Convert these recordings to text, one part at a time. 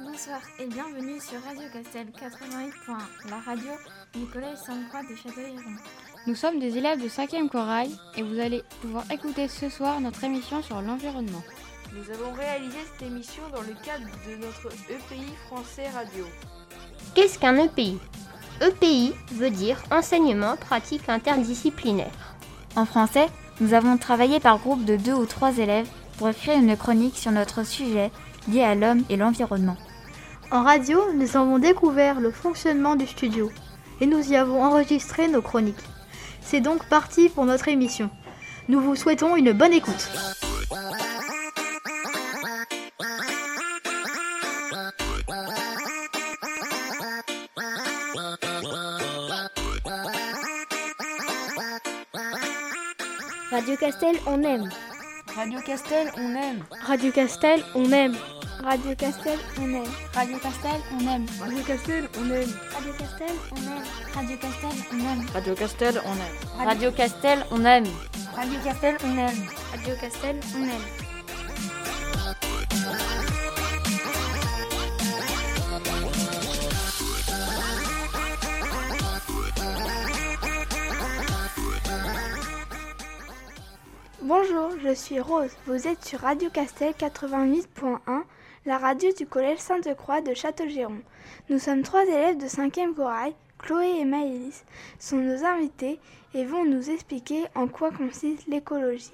Bonsoir et bienvenue sur Radio Castel 88.1, la radio du collège Sainte-Croix de Châteauguay. Nous sommes des élèves de 5e Corail et vous allez pouvoir écouter ce soir notre émission sur l'environnement. Nous avons réalisé cette émission dans le cadre de notre EPI français radio. Qu'est-ce qu'un EPI EPI veut dire enseignement pratique interdisciplinaire. En français, nous avons travaillé par groupe de deux ou trois élèves pour écrire une chronique sur notre sujet lié à l'homme et l'environnement. En radio, nous avons découvert le fonctionnement du studio et nous y avons enregistré nos chroniques. C'est donc parti pour notre émission. Nous vous souhaitons une bonne écoute. Castel, on aime. Radio Castel, on aime. Radio Castel, on aime. Radio Castel, on aime. Radio Castel, on aime. Radio Castel, on aime. Radio Castel, on aime. Radio Castel, on aime. Radio Castel, on aime. Radio Castel, on aime. Radio Castel, on aime. Radio Castel, on aime. Bonjour, je suis Rose. Vous êtes sur Radio Castel 88.1, la radio du collège Sainte-Croix de Châteaugiron. Nous sommes trois élèves de 5e Corail. Chloé et Maëlys sont nos invités et vont nous expliquer en quoi consiste l'écologie.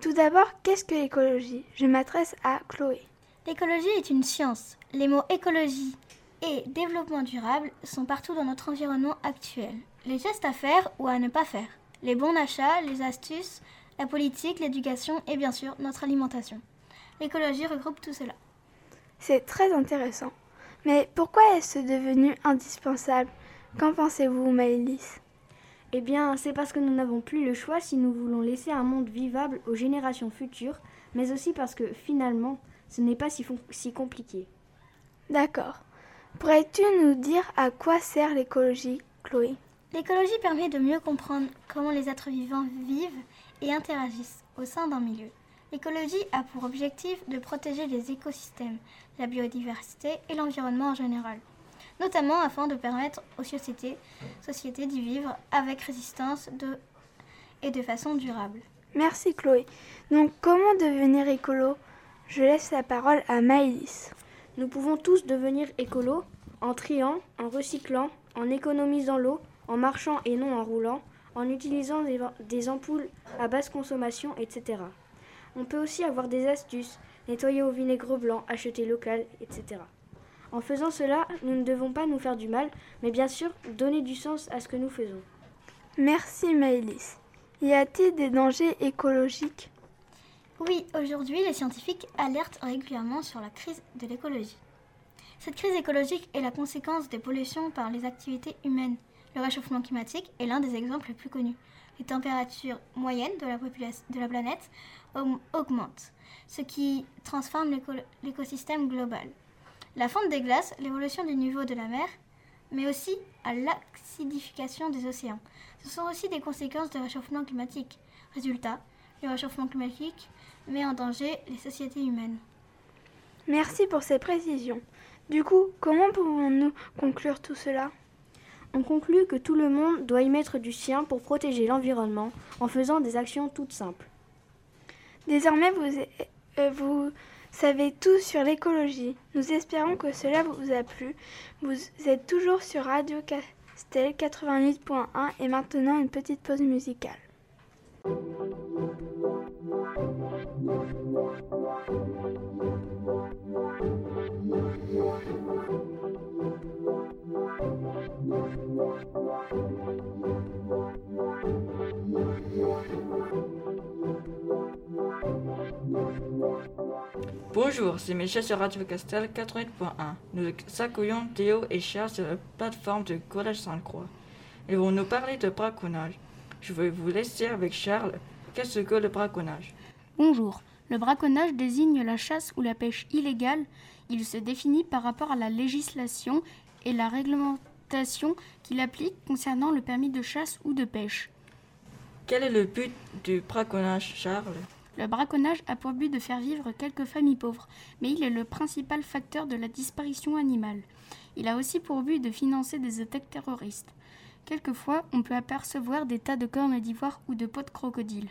Tout d'abord, qu'est-ce que l'écologie? Je m'adresse à Chloé. L'écologie est une science. Les mots écologie et développement durable sont partout dans notre environnement actuel. Les gestes à faire ou à ne pas faire. Les bons d'achat, les astuces, la politique, l'éducation et bien sûr notre alimentation. L'écologie regroupe tout cela. C'est très intéressant. Mais pourquoi est-ce devenu indispensable? Qu'en pensez-vous, Maëlys? Eh bien, c'est parce que nous n'avons plus le choix si nous voulons laisser un monde vivable aux générations futures, mais aussi parce que finalement, ce n'est pas si, si compliqué. D'accord. Pourrais-tu nous dire à quoi sert l'écologie, Chloé? L'écologie permet de mieux comprendre comment les êtres vivants vivent et interagissent au sein d'un milieu. L'écologie a pour objectif de protéger les écosystèmes, la biodiversité et l'environnement en général, notamment afin de permettre aux sociétés, sociétés d'y vivre avec résistance de, et de façon durable. Merci Chloé. Donc comment devenir écolo? Je laisse la parole à Maëlys. Nous pouvons tous devenir écolo en triant, en recyclant, en économisant l'eau, en marchant et non en roulant, en utilisant des, des, ampoules à basse consommation, etc. On peut aussi avoir des astuces, nettoyer au vinaigre blanc, acheter local, etc. En faisant cela, nous ne devons pas nous faire du mal, mais bien sûr donner du sens à ce que nous faisons. Merci Maëlys. Y a-t-il des dangers écologiques? Oui, aujourd'hui, les scientifiques alertent régulièrement sur la crise de l'écologie. Cette crise écologique est la conséquence des pollutions par les activités humaines. Le réchauffement climatique est l'un des exemples les plus connus. Les températures moyennes de la, planète augmentent, ce qui transforme l'écosystème global. La fonte des glaces, l'évolution du niveau de la mer, mais aussi à l'acidification des océans. Ce sont aussi des conséquences du réchauffement climatique. Résultat, le réchauffement climatique met en danger les sociétés humaines. Merci pour ces précisions. Du coup, comment pouvons-nous conclure tout cela? On conclut que tout le monde doit y mettre du sien pour protéger l'environnement en faisant des actions toutes simples. Désormais, vous, euh, vous savez tout sur l'écologie. Nous espérons que cela vous a plu. Vous êtes toujours sur Radio Castel 88.1 et maintenant une petite pause musicale. Bonjour, c'est Michel sur Radio Castel 88.1. Nous accueillons Théo et Charles sur la plateforme du Collège Sainte-Croix. Ils vont nous parler de braconnage. Je vais vous laisser avec Charles. Qu'est-ce que le braconnage? Bonjour. Le braconnage désigne la chasse ou la pêche illégale. Il se définit par rapport à la législation et la réglementation qu'il applique concernant le permis de chasse ou de pêche. Quel est le but du braconnage, Charles? Le braconnage a pour but de faire vivre quelques familles pauvres, mais il est le principal facteur de la disparition animale. Il a aussi pour but de financer des attaques terroristes. Quelquefois, on peut apercevoir des tas de cornes d'ivoire ou de peaux de crocodile.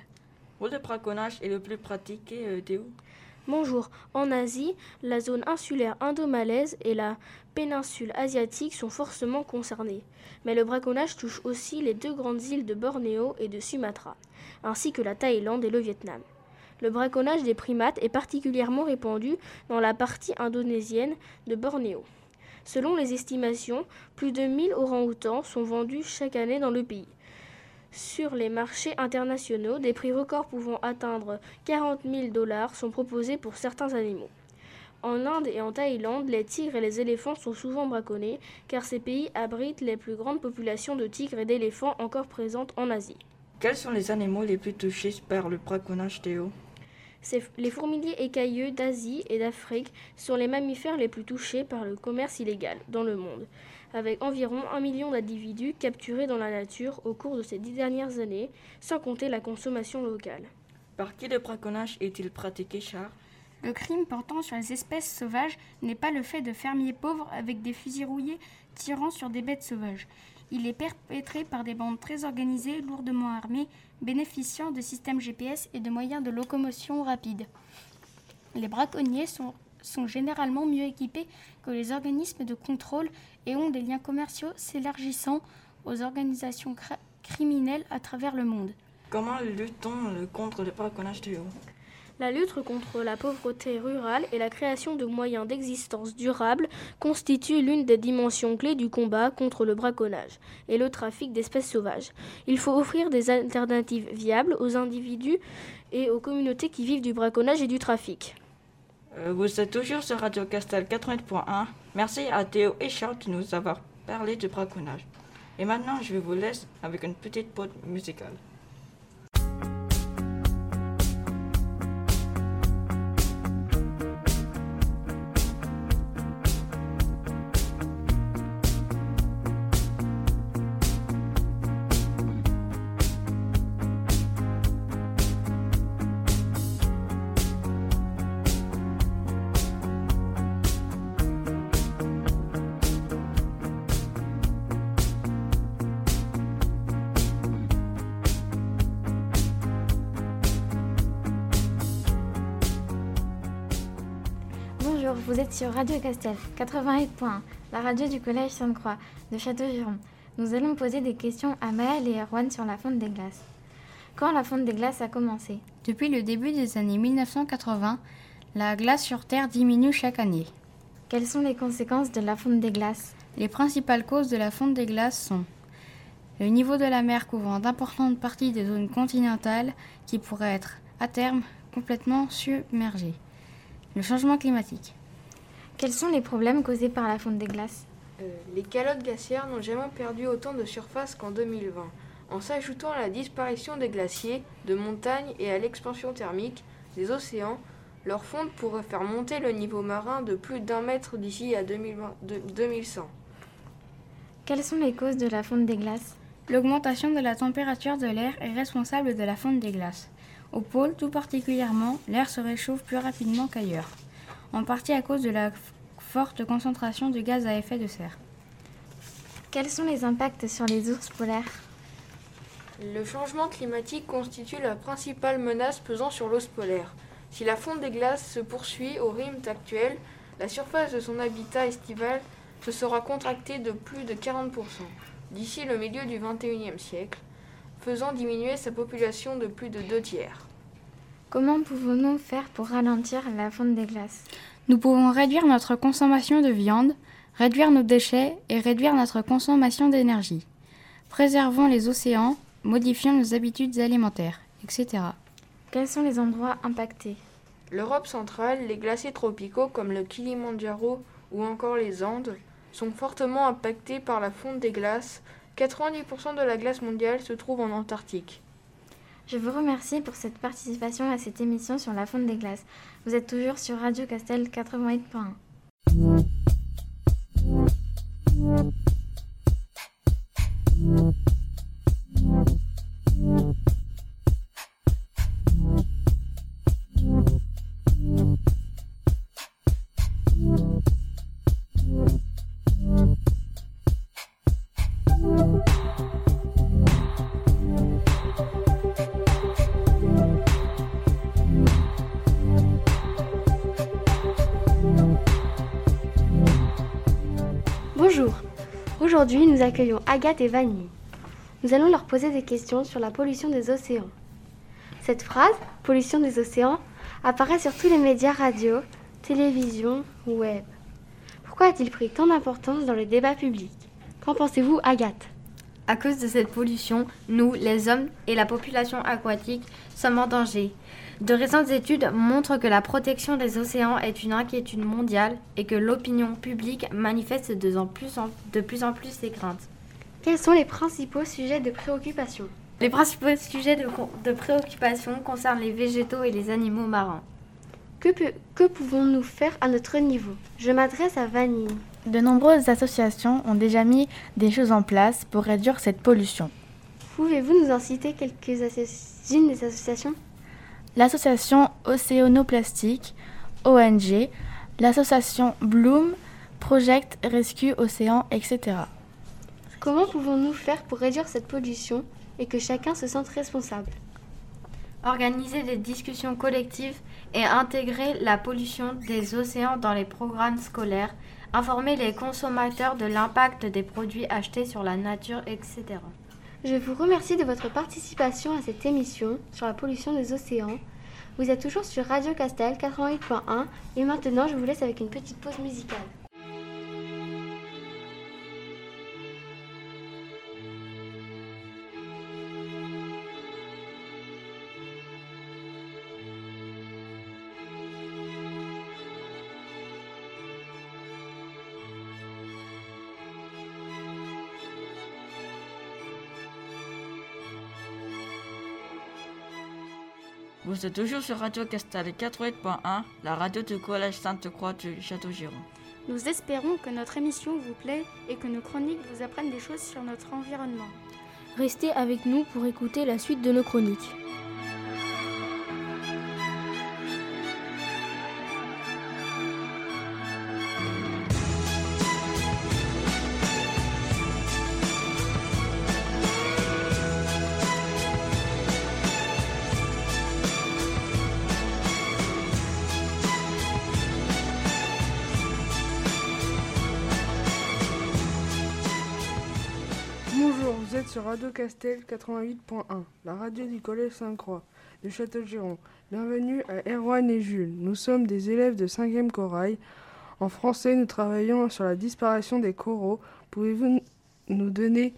Où le braconnage est le plus pratiqué, euh, Théo Bonjour. En Asie, la zone insulaire indo-malaise et la péninsule asiatique sont forcément concernées. Mais le braconnage touche aussi les deux grandes îles de Bornéo et de Sumatra, ainsi que la Thaïlande et le Vietnam. Le braconnage des primates est particulièrement répandu dans la partie indonésienne de Bornéo. Selon les estimations, plus de 1000 orang-outans sont vendus chaque année dans le pays. Sur les marchés internationaux, des prix records pouvant atteindre 40 000 dollars sont proposés pour certains animaux. En Inde et en Thaïlande, les tigres et les éléphants sont souvent braconnés car ces pays abritent les plus grandes populations de tigres et d'éléphants encore présentes en Asie. Quels sont les animaux les plus touchés par le braconnage, Théo? Les fourmiliers écailleux d'Asie et d'Afrique sont les mammifères les plus touchés par le commerce illégal dans le monde, avec environ un million d'individus capturés dans la nature au cours de ces dix dernières années, sans compter la consommation locale. Par qui le braconnage est-il pratiqué, Charles? Le crime portant sur les espèces sauvages n'est pas le fait de fermiers pauvres avec des fusils rouillés tirant sur des bêtes sauvages. Il est perpétré par des bandes très organisées, lourdement armées, bénéficiant de systèmes GPS et de moyens de locomotion rapides. Les braconniers sont, sont généralement mieux équipés que les organismes de contrôle et ont des liens commerciaux s'élargissant aux organisations criminelles à travers le monde. Comment lutte-t-on contre le braconnage du haut? La lutte contre la pauvreté rurale et la création de moyens d'existence durables constituent l'une des dimensions clés du combat contre le braconnage et le trafic d'espèces sauvages. Il faut offrir des alternatives viables aux individus et aux communautés qui vivent du braconnage et du trafic. Euh, vous êtes toujours sur Radio Castel 80.1. Merci à Théo et Charles de nous avoir parlé du braconnage. Et maintenant, je vous laisse avec une petite pause musicale. Sur Radio Castel 88.1, la radio du collège Sainte-Croix de Château-Giron. Nous allons poser des questions à Maëlle et Erwan sur la fonte des glaces. Quand la fonte des glaces a commencé? Depuis le début des années 1980, la glace sur Terre diminue chaque année. Quelles sont les conséquences de la fonte des glaces? Les principales causes de la fonte des glaces sont le niveau de la mer couvrant d'importantes parties des zones continentales qui pourraient être, à terme, complètement submergées. Le changement climatique. Quels sont les problèmes causés par la fonte des glaces euh, Les calottes glaciaires n'ont jamais perdu autant de surface qu'en 2020. En s'ajoutant à la disparition des glaciers, de montagnes et à l'expansion thermique des océans, leur fonte pourrait faire monter le niveau marin de plus d'un mètre d'ici à 2100. Quelles sont les causes de la fonte des glaces L'augmentation de la température de l'air est responsable de la fonte des glaces. Au pôle, tout particulièrement, l'air se réchauffe plus rapidement qu'ailleurs en partie à cause de la forte concentration de gaz à effet de serre. Quels sont les impacts sur les ours polaires? Le changement climatique constitue la principale menace pesant sur l'os polaire. Si la fonte des glaces se poursuit au rythme actuel, la surface de son habitat estival se sera contractée de plus de 40% d'ici le milieu du XXIe siècle, faisant diminuer sa population de plus de deux tiers. Comment pouvons-nous faire pour ralentir la fonte des glaces? Nous pouvons réduire notre consommation de viande, réduire nos déchets et réduire notre consommation d'énergie. Préservons les océans, modifions nos habitudes alimentaires, etc. Quels sont les endroits impactés? L'Europe centrale, les glaciers tropicaux comme le Kilimandjaro ou encore les Andes sont fortement impactés par la fonte des glaces. 90% de la glace mondiale se trouve en Antarctique. Je vous remercie pour cette participation à cette émission sur la fonte des glaces. Vous êtes toujours sur Radio Castel 88.1. Aujourd'hui, nous accueillons Agathe et Vanille. Nous allons leur poser des questions sur la pollution des océans. Cette phrase, pollution des océans, apparaît sur tous les médias radio, télévision, web. Pourquoi a-t-il pris tant d'importance dans le débat public? Qu'en pensez-vous, Agathe? À cause de cette pollution, nous, les hommes et la population aquatique, sommes en danger. De récentes études montrent que la protection des océans est une inquiétude mondiale et que l'opinion publique manifeste de, plus en, de plus en plus ses craintes. Quels sont les principaux sujets de préoccupation? Les principaux sujets de, de, préoccupation concernent les végétaux et les animaux marins. Que, que pouvons-nous faire à notre niveau? Je m'adresse à Vanille. De nombreuses associations ont déjà mis des choses en place pour réduire cette pollution. Pouvez-vous nous en citer quelques-unes des associations? L'association Océanoplastique, ONG, l'association Bloom, Project Rescue Océan, etc. Comment pouvons-nous faire pour réduire cette pollution et que chacun se sente responsable? Organiser des discussions collectives et intégrer la pollution des océans dans les programmes scolaires, informer les consommateurs de l'impact des produits achetés sur la nature, etc. Je vous remercie de votre participation à cette émission sur la pollution des océans. Vous êtes toujours sur Radio Castel 88.1 et maintenant je vous laisse avec une petite pause musicale. Vous êtes toujours sur Radio Castel 88.1, la radio du Collège Sainte-Croix du Château-Giron. Nous espérons que notre émission vous plaît et que nos chroniques vous apprennent des choses sur notre environnement. Restez avec nous pour écouter la suite de nos chroniques. Sur Radio Castel 88.1, la radio du Collège Sainte-Croix de Château-Giron. Bienvenue à Erwan et Jules. Nous sommes des élèves de 5e Corail. En français, nous travaillons sur la disparition des coraux. Pouvez-vous nous donner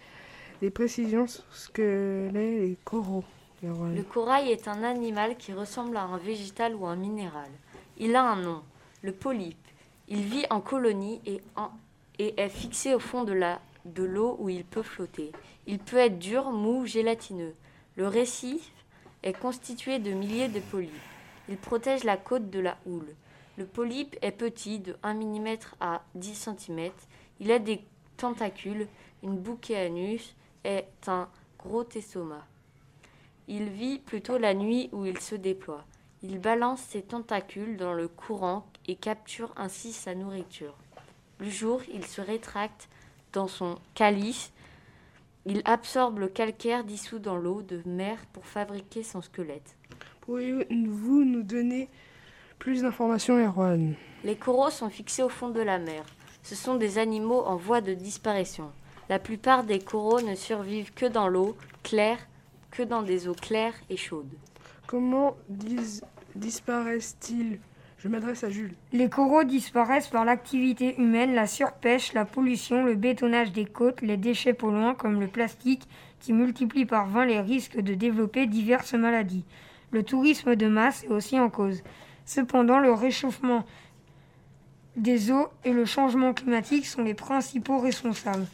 des précisions sur ce que les, les coraux Le corail est un animal qui ressemble à un végétal ou un minéral. Il a un nom, le polype. Il vit en colonie et est fixé au fond de la de l'eau où il peut flotter. Il peut être dur, mou, gélatineux. Le récif est constitué de milliers de polypes. Il protège la côte de la houle. Le polype est petit, de 1 mm à 10 cm. Il a des tentacules, une bouquet anus et un gros estomac. Il vit plutôt la nuit où il se déploie. Il balance ses tentacules dans le courant et capture ainsi sa nourriture. Le jour, il se rétracte dans son calice. Il absorbe le calcaire dissous dans l'eau de mer pour fabriquer son squelette. Pouvez-vous nous donner plus d'informations, Erwan? Les coraux sont fixés au fond de la mer. Ce sont des animaux en voie de disparition. La plupart des coraux ne survivent que dans l'eau claire, que dans des eaux claires et chaudes. Comment dis- disparaissent-ils? Je m'adresse à Jules. Les coraux disparaissent par l'activité humaine, la surpêche, la pollution, le bétonnage des côtes, les déchets polluants comme le plastique qui multiplient par 20 les risques de développer diverses maladies. Le tourisme de masse est aussi en cause. Cependant, le réchauffement des eaux et le changement climatique sont les principaux responsables.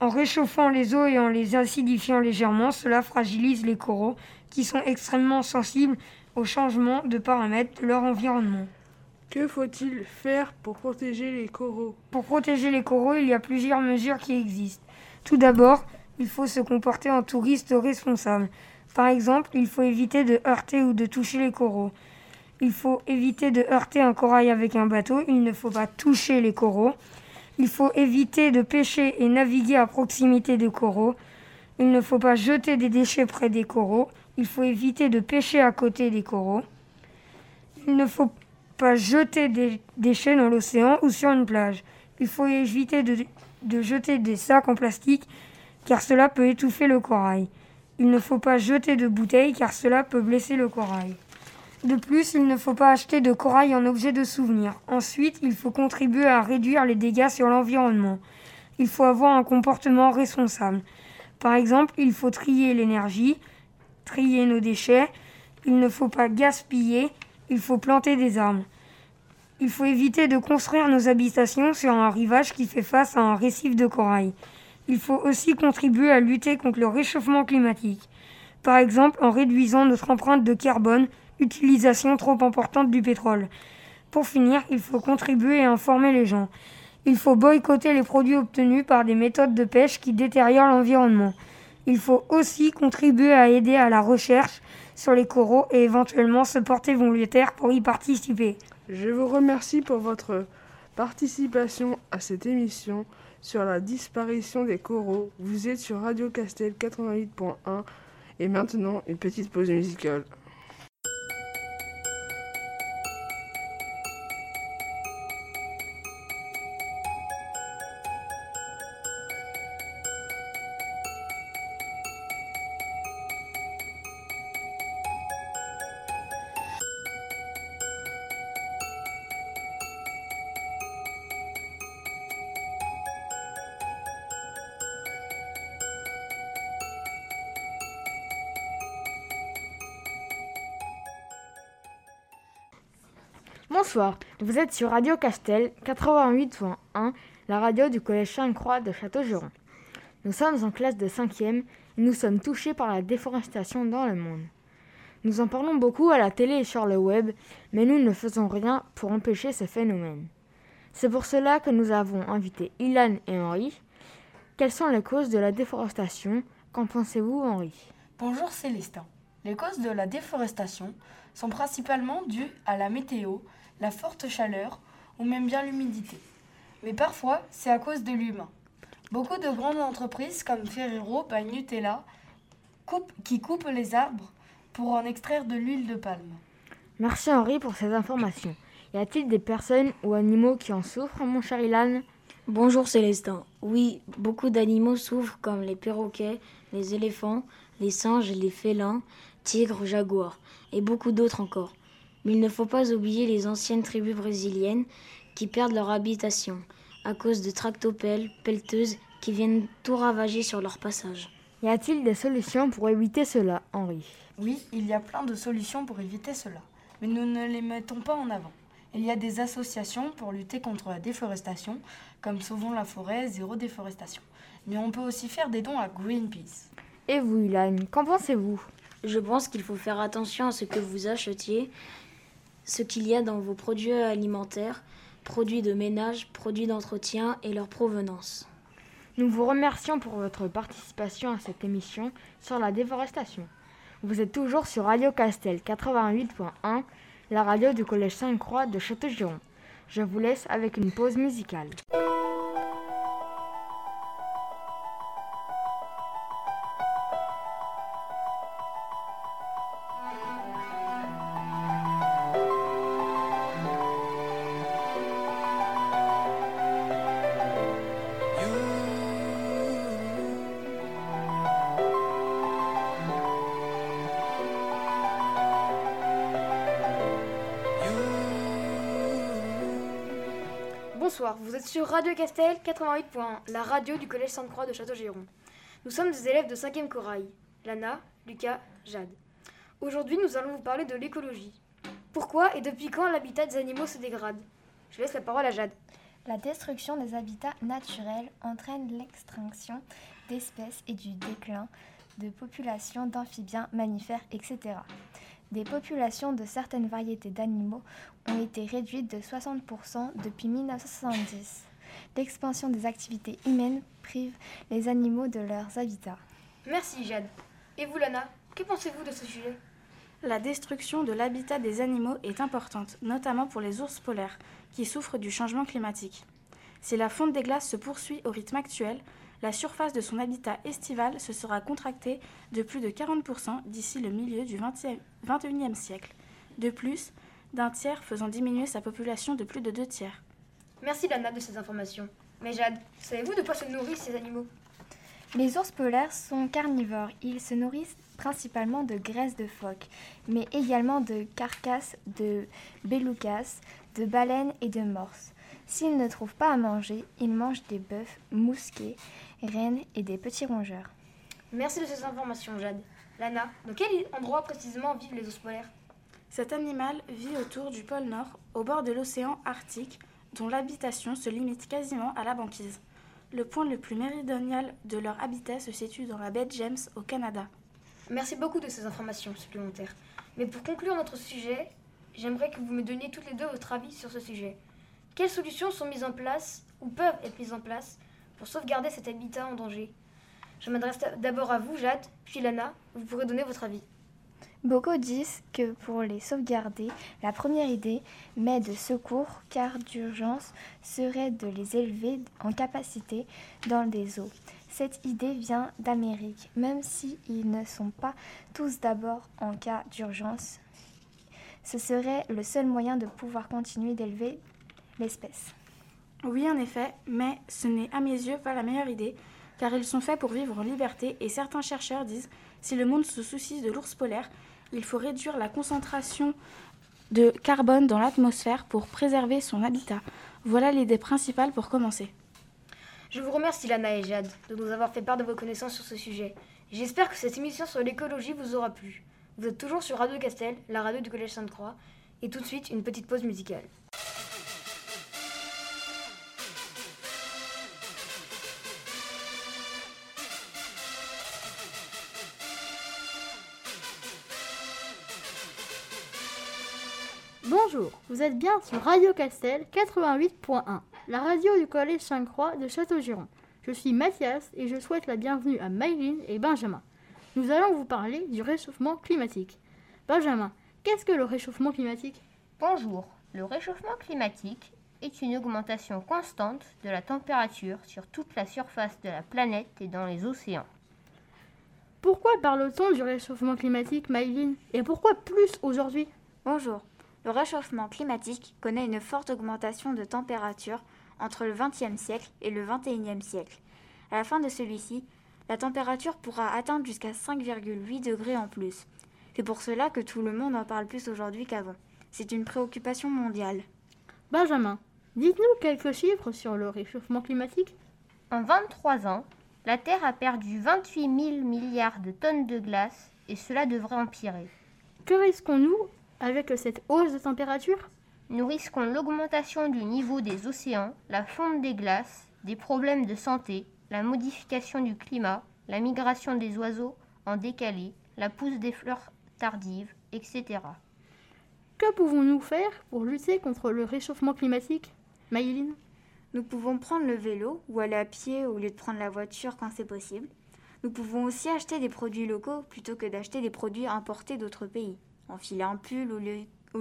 En réchauffant les eaux et en les acidifiant légèrement, cela fragilise les coraux qui sont extrêmement sensibles au changement de paramètres de leur environnement. Que faut-il faire pour protéger les coraux? Pour protéger les coraux, il y a plusieurs mesures qui existent. Tout d'abord, il faut se comporter en touriste responsable. Par exemple, il faut éviter de heurter ou de toucher les coraux. Il faut éviter de heurter un corail avec un bateau. Il ne faut pas toucher les coraux. Il faut éviter de pêcher et naviguer à proximité des coraux. Il ne faut pas jeter des déchets près des coraux. Il faut éviter de pêcher à côté des coraux. Il ne faut pas jeter des déchets dans l'océan ou sur une plage. Il faut éviter de, de jeter des sacs en plastique car cela peut étouffer le corail. Il ne faut pas jeter de bouteilles car cela peut blesser le corail. De plus, il ne faut pas acheter de corail en objet de souvenir. Ensuite, il faut contribuer à réduire les dégâts sur l'environnement. Il faut avoir un comportement responsable. Par exemple, il faut trier l'énergie, trier nos déchets, il ne faut pas gaspiller, il faut planter des arbres. Il faut éviter de construire nos habitations sur un rivage qui fait face à un récif de corail. Il faut aussi contribuer à lutter contre le réchauffement climatique. Par exemple en réduisant notre empreinte de carbone, utilisation trop importante du pétrole. Pour finir, il faut contribuer à informer les gens. Il faut boycotter les produits obtenus par des méthodes de pêche qui détériorent l'environnement. Il faut aussi contribuer à aider à la recherche sur les coraux et éventuellement se porter volontaire pour y participer. Je vous remercie pour votre participation à cette émission sur la disparition des coraux. Vous êtes sur Radio Castel 88.1 et maintenant une petite pause musicale. Bonsoir, vous êtes sur Radio Castel 88.1, la radio du collège Sainte-Croix de Châteaugiron. Nous sommes en classe de 5e et nous sommes touchés par la déforestation dans le monde. Nous en parlons beaucoup à la télé et sur le web, mais nous ne faisons rien pour empêcher ce phénomène. C'est pour cela que nous avons invité Ilan et Henri. Quelles sont les causes de la déforestation? Qu'en pensez-vous, Henri? Bonjour Célestin. Les causes de la déforestation sont principalement dues à la météo, la forte chaleur ou même bien l'humidité. Mais parfois, c'est à cause de l'humain. Beaucoup de grandes entreprises comme Ferrero by Nutella qui coupent les arbres pour en extraire de l'huile de palme. Merci Henri pour ces informations. Y a-t-il des personnes ou animaux qui en souffrent, mon cher Ilan? Bonjour Célestin. Oui, beaucoup d'animaux souffrent comme les perroquets, les éléphants, les singes, les félins, tigres, jaguars et beaucoup d'autres encore. Mais il ne faut pas oublier les anciennes tribus brésiliennes qui perdent leur habitation à cause de tractopelles, pelleteuses qui viennent tout ravager sur leur passage. Y a-t-il des solutions pour éviter cela, Henri? Oui, il y a plein de solutions pour éviter cela, mais nous ne les mettons pas en avant. Il y a des associations pour lutter contre la déforestation, comme Sauvons la forêt, Zéro déforestation. Mais on peut aussi faire des dons à Greenpeace. Et vous, Ilan, qu'en pensez-vous? Je pense qu'il faut faire attention à ce que vous achetiez, ce qu'il y a dans vos produits alimentaires, produits de ménage, produits d'entretien et leur provenance. Nous vous remercions pour votre participation à cette émission sur la déforestation. Vous êtes toujours sur Radio Castel 88.1, la radio du Collège Sainte-Croix de Châteaugiron. Je vous laisse avec une pause musicale. Vous êtes sur Radio Castel 88.1, la radio du Collège Sainte-Croix de Château-Giron. Nous sommes des élèves de 5e Corail, Lana, Lucas, Jade. Aujourd'hui, nous allons vous parler de l'écologie. Pourquoi et depuis quand l'habitat des animaux se dégrade? Je laisse la parole à Jade. La destruction des habitats naturels entraîne l'extinction d'espèces et du déclin de populations d'amphibiens, mammifères, etc. Des populations de certaines variétés d'animaux ont été réduites de 60% depuis 1970. L'expansion des activités humaines prive les animaux de leurs habitats. Merci Jade. Et vous Lana, que pensez-vous de ce sujet? La destruction de l'habitat des animaux est importante, notamment pour les ours polaires, qui souffrent du changement climatique. Si la fonte des glaces se poursuit au rythme actuel, la surface de son habitat estival se sera contractée de plus de 40% d'ici le milieu du XXIe siècle. De plus, d'un tiers faisant diminuer sa population de plus de deux tiers. Merci Lana de ces informations. Mais Jade, savez-vous de quoi se nourrissent ces animaux? Les ours polaires sont carnivores. Ils se nourrissent principalement de graisse de phoque, mais également de carcasses de belugas, de baleines et de morses. S'ils ne trouvent pas à manger, ils mangent des bœufs, mousquets, rennes et des petits rongeurs. Merci de ces informations, Jade. Lana, dans quel endroit précisément vivent les ours polaires? Cet animal vit autour du pôle Nord, au bord de l'océan Arctique, dont l'habitation se limite quasiment à la banquise. Le point le plus méridional de leur habitat se situe dans la baie James au Canada. Merci beaucoup de ces informations supplémentaires. Mais pour conclure notre sujet, j'aimerais que vous me donniez toutes les deux votre avis sur ce sujet. Quelles solutions sont mises en place ou peuvent être mises en place pour sauvegarder cet habitat en danger? Je m'adresse d'abord à vous, Jade, puis Lana. Vous pourrez donner votre avis. Beaucoup disent que pour les sauvegarder, la première idée, mais de secours car d'urgence, serait de les élever en capacité dans des eaux. Cette idée vient d'Amérique, même s'ils ils ne sont pas tous d'abord en cas d'urgence. Ce serait le seul moyen de pouvoir continuer d'élever l'espèce. Oui, en effet, mais ce n'est à mes yeux pas la meilleure idée, car ils sont faits pour vivre en liberté et certains chercheurs disent si le monde se soucie de l'ours polaire, il faut réduire la concentration de carbone dans l'atmosphère pour préserver son habitat. Voilà l'idée principale pour commencer. Je vous remercie Lana et Jade de nous avoir fait part de vos connaissances sur ce sujet. J'espère que cette émission sur l'écologie vous aura plu. Vous êtes toujours sur Radio Castel, la radio du Collège Sainte-Croix, et tout de suite une petite pause musicale. Bonjour, vous êtes bien sur Radio Castel 88.1, la radio du Collège Sainte-Croix de Château-Giron. Je suis Mathias et je souhaite la bienvenue à Maïline et Benjamin. Nous allons vous parler du réchauffement climatique. Benjamin, qu'est-ce que le réchauffement climatique? Bonjour, le réchauffement climatique est une augmentation constante de la température sur toute la surface de la planète et dans les océans. Pourquoi parle-t-on du réchauffement climatique, Maïline? Et pourquoi plus aujourd'hui? Bonjour. Le réchauffement climatique connaît une forte augmentation de température entre le XXe siècle et le XXIe siècle. À la fin de celui-ci, la température pourra atteindre jusqu'à 5,8 degrés en plus. C'est pour cela que tout le monde en parle plus aujourd'hui qu'avant. C'est une préoccupation mondiale. Benjamin, dites-nous quelques chiffres sur le réchauffement climatique. En 23 ans, la Terre a perdu 28 000 milliards de tonnes de glace et cela devrait empirer. Que risquons-nous avec cette hausse de température Nous risquons l'augmentation du niveau des océans, la fonte des glaces, des problèmes de santé, la modification du climat, la migration des oiseaux en décalé, la pousse des fleurs tardives, etc. Que pouvons-nous faire pour lutter contre le réchauffement climatique Maïline? Nous pouvons prendre le vélo ou aller à pied au lieu de prendre la voiture quand c'est possible. Nous pouvons aussi acheter des produits locaux plutôt que d'acheter des produits importés d'autres pays enfiler un pull au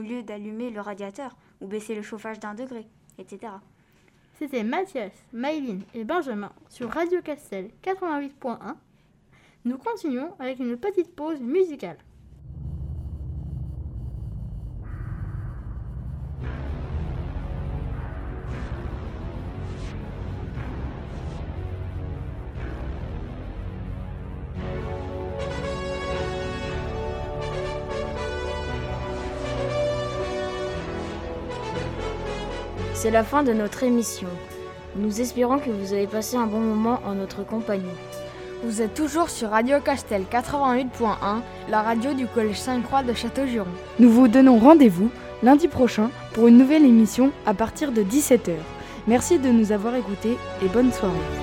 lieu, d'allumer le radiateur ou baisser le chauffage d'un degré, etc. C'était Mathias, Maïline et Benjamin sur Radio Castel 88.1. Nous continuons avec une petite pause musicale. C'est la fin de notre émission. Nous espérons que vous avez passé un bon moment en notre compagnie. Vous êtes toujours sur Radio Castel 88.1, la radio du Collège Sainte-Croix de Château-Giron. Nous vous donnons rendez-vous lundi prochain pour une nouvelle émission à partir de 17h. Merci de nous avoir écoutés et bonne soirée.